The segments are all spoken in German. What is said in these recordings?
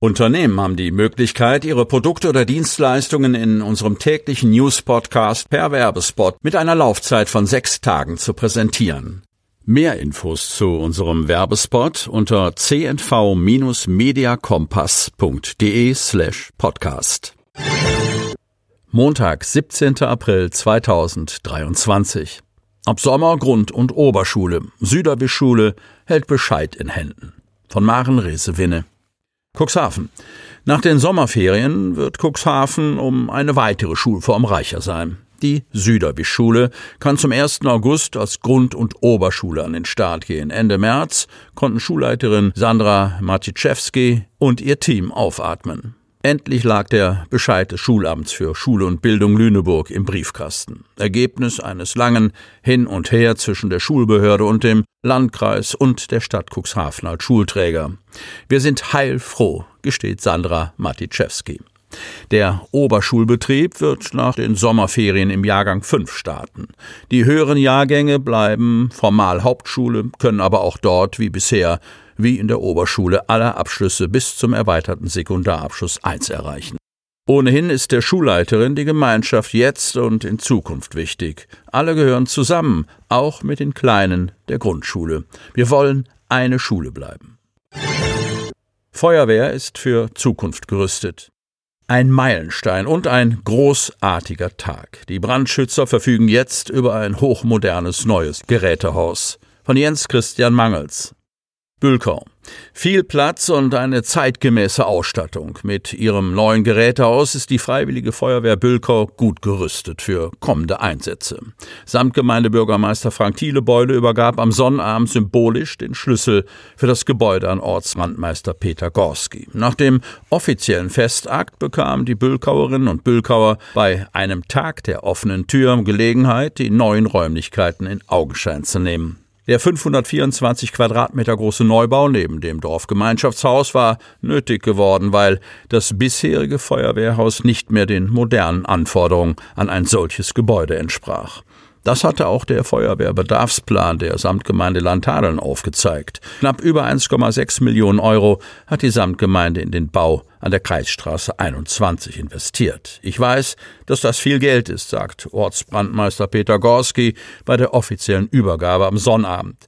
Unternehmen haben die Möglichkeit, ihre Produkte oder Dienstleistungen in unserem täglichen News-Podcast per Werbespot mit einer Laufzeit von sechs Tagen zu präsentieren. Mehr Infos zu unserem Werbespot unter cnv-mediakompass.de slash podcast. Montag, 17. April 2023. Ab Sommer Grund- und Oberschule. Süderbischule hält Bescheid in Händen. Von Maren Resewinne. Cuxhaven. Nach den Sommerferien wird Cuxhaven um eine weitere Schulform reicher sein. Die Süderbisch-Schule kann zum 1. August als Grund- und Oberschule an den Start gehen. Ende März konnten Schulleiterin Sandra Matiszewski und ihr Team aufatmen. Endlich lag der Bescheid des Schulamts für Schule und Bildung Lüneburg im Briefkasten. Ergebnis eines langen Hin und Her zwischen der Schulbehörde und dem Landkreis und der Stadt Cuxhaven als Schulträger. Wir sind heilfroh, gesteht Sandra Matiszewski. Der Oberschulbetrieb wird nach den Sommerferien im Jahrgang 5 starten. Die höheren Jahrgänge bleiben formal Hauptschule, können aber auch dort wie bisher wie in der Oberschule alle Abschlüsse bis zum erweiterten Sekundarabschluss 1 erreichen. Ohnehin ist der Schulleiterin die Gemeinschaft jetzt und in Zukunft wichtig. Alle gehören zusammen, auch mit den Kleinen der Grundschule. Wir wollen eine Schule bleiben. Feuerwehr ist für Zukunft gerüstet. Ein Meilenstein und ein großartiger Tag. Die Brandschützer verfügen jetzt über ein hochmodernes neues Gerätehaus. Von Jens Christian Mangels. Bülkau. Viel Platz und eine zeitgemäße Ausstattung. Mit ihrem neuen Gerätehaus ist die Freiwillige Feuerwehr Bülkau gut gerüstet für kommende Einsätze. Samtgemeindebürgermeister Frank Thielebeule übergab am Sonnabend symbolisch den Schlüssel für das Gebäude an Ortsrandmeister Peter Gorski. Nach dem offiziellen Festakt bekamen die Bülkauerinnen und Bülkauer bei einem Tag der offenen Tür Gelegenheit, die neuen Räumlichkeiten in Augenschein zu nehmen. Der 524 Quadratmeter große Neubau neben dem Dorfgemeinschaftshaus war nötig geworden, weil das bisherige Feuerwehrhaus nicht mehr den modernen Anforderungen an ein solches Gebäude entsprach. Das hatte auch der Feuerwehrbedarfsplan der Samtgemeinde Landhadeln aufgezeigt. Knapp über 1,6 Millionen Euro hat die Samtgemeinde in den Bau an der Kreisstraße 21 investiert. Ich weiß, dass das viel Geld ist, sagt Ortsbrandmeister Peter Gorski bei der offiziellen Übergabe am Sonnabend.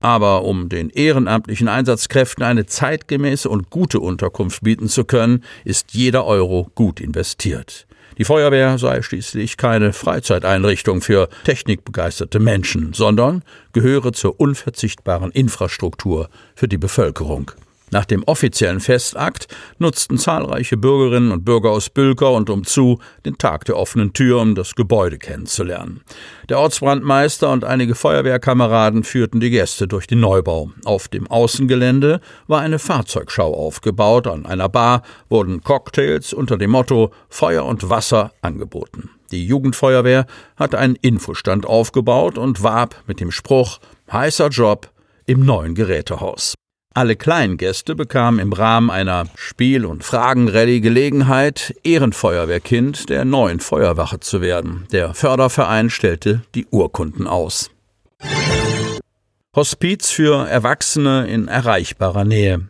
Aber um den ehrenamtlichen Einsatzkräften eine zeitgemäße und gute Unterkunft bieten zu können, ist jeder Euro gut investiert. Die Feuerwehr sei schließlich keine Freizeiteinrichtung für technikbegeisterte Menschen, sondern gehöre zur unverzichtbaren Infrastruktur für die Bevölkerung. Nach dem offiziellen Festakt nutzten zahlreiche Bürgerinnen und Bürger aus Bülkau und umzu den Tag der offenen Tür, um das Gebäude kennenzulernen. Der Ortsbrandmeister und einige Feuerwehrkameraden führten die Gäste durch den Neubau. Auf dem Außengelände war eine Fahrzeugschau aufgebaut. An einer Bar wurden Cocktails unter dem Motto Feuer und Wasser angeboten. Die Jugendfeuerwehr hat einen Infostand aufgebaut und warb mit dem Spruch Heißer Job im neuen Gerätehaus. Alle kleinen Gäste bekamen im Rahmen einer Spiel- und Fragenrallye Gelegenheit, Ehrenfeuerwehrkind der neuen Feuerwache zu werden. Der Förderverein stellte die Urkunden aus. Hospiz für Erwachsene in erreichbarer Nähe.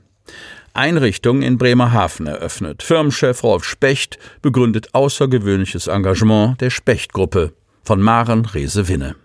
Einrichtung in Bremerhaven eröffnet. Firmenchef Rolf Specht begründet außergewöhnliches Engagement der Specht-Gruppe von Maren Rese-Winne.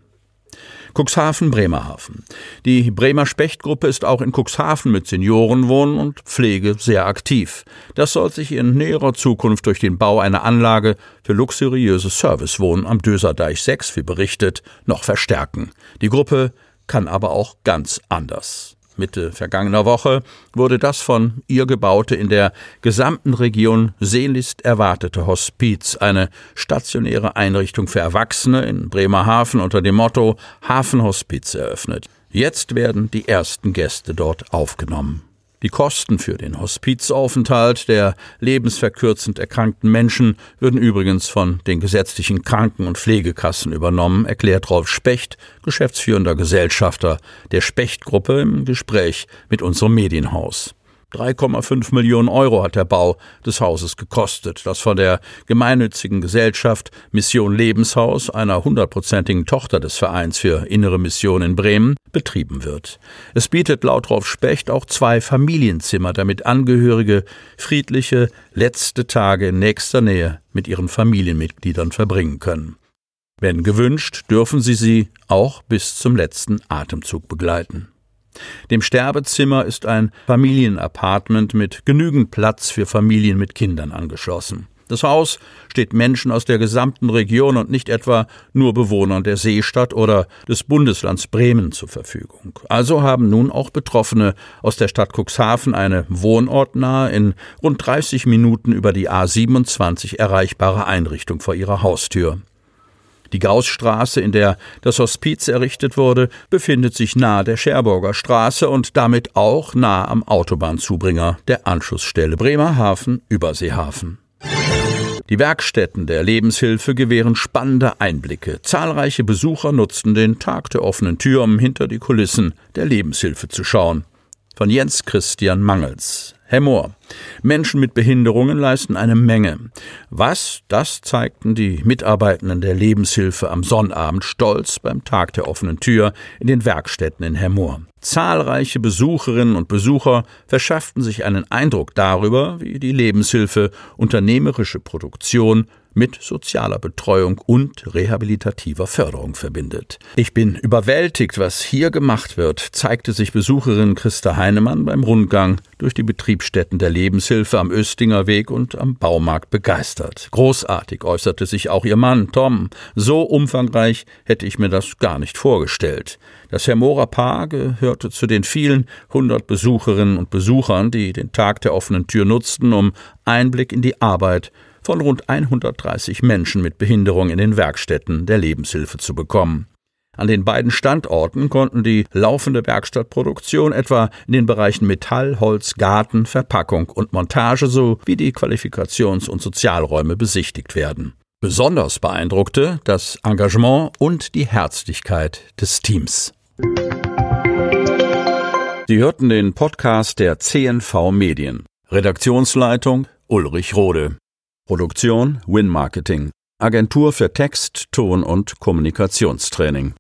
Cuxhaven, Bremerhaven. Die Bremer Spechtgruppe ist auch in Cuxhaven mit Seniorenwohnen und Pflege sehr aktiv. Das soll sich in näherer Zukunft durch den Bau einer Anlage für luxuriöses Servicewohnen am Döserdeich 6, wie berichtet, noch verstärken. Die Gruppe kann aber auch ganz anders. Mitte vergangener Woche wurde das von ihr gebaute, in der gesamten Region sehnlichst erwartete Hospiz, eine stationäre Einrichtung für Erwachsene in Bremerhaven unter dem Motto Hafenhospiz eröffnet. Jetzt werden die ersten Gäste dort aufgenommen. Die Kosten für den Hospizaufenthalt der lebensverkürzend erkrankten Menschen würden übrigens von den gesetzlichen Kranken- und Pflegekassen übernommen, erklärt Rolf Specht, geschäftsführender Gesellschafter der Specht-Gruppe im Gespräch mit unserem Medienhaus. 3,5 Millionen Euro hat der Bau des Hauses gekostet, das von der gemeinnützigen Gesellschaft Mission Lebenshaus, einer hundertprozentigen Tochter des Vereins für innere Mission in Bremen, betrieben wird. Es bietet laut Rolf Specht auch zwei Familienzimmer, damit Angehörige friedliche letzte Tage in nächster Nähe mit ihren Familienmitgliedern verbringen können. Wenn gewünscht, dürfen sie sie auch bis zum letzten Atemzug begleiten. Dem Sterbezimmer ist ein Familienapartment mit genügend Platz für Familien mit Kindern angeschlossen. Das Haus steht Menschen aus der gesamten Region und nicht etwa nur Bewohnern der Seestadt oder des Bundeslands Bremen zur Verfügung. Also haben nun auch Betroffene aus der Stadt Cuxhaven eine wohnortnahe, in rund 30 Minuten über die A27 erreichbare Einrichtung vor ihrer Haustür. Die Gaußstraße, in der das Hospiz errichtet wurde, befindet sich nahe der Cherburger Straße und damit auch nahe am Autobahnzubringer der Anschlussstelle Bremerhaven-Überseehafen. Die Werkstätten der Lebenshilfe gewähren spannende Einblicke. Zahlreiche Besucher nutzten den Tag der offenen Tür, um hinter die Kulissen der Lebenshilfe zu schauen. Von Jens Christian Mangels. Herr Mohr, Menschen mit Behinderungen leisten eine Menge. Was, das zeigten die Mitarbeitenden der Lebenshilfe am Sonnabend stolz beim Tag der offenen Tür in den Werkstätten in Hermoor. Zahlreiche Besucherinnen und Besucher verschafften sich einen Eindruck darüber, wie die Lebenshilfe unternehmerische Produktion mit sozialer Betreuung und rehabilitativer Förderung verbindet. Ich bin überwältigt, was hier gemacht wird, zeigte sich Besucherin Christa Heinemann beim Rundgang durch die Betriebsstätten der Lebenshilfe am Östinger Weg und am Baumarkt begeistert. Großartig äußerte sich auch ihr Mann Tom. So umfangreich hätte ich mir das gar nicht vorgestellt. Das Hermora Paar gehörte zu den vielen hundert Besucherinnen und Besuchern, die den Tag der offenen Tür nutzten, um Einblick in die Arbeit von rund 130 Menschen mit Behinderung in den Werkstätten der Lebenshilfe zu bekommen. An den beiden Standorten konnten die laufende Werkstattproduktion etwa in den Bereichen Metall, Holz, Garten, Verpackung und Montage sowie die Qualifikations- und Sozialräume besichtigt werden. Besonders beeindruckte das Engagement und die Herzlichkeit des Teams. Sie hörten den Podcast der CNV Medien. Redaktionsleitung Ulrich Rode. Produktion Win Marketing. Agentur für Text, Ton und Kommunikationstraining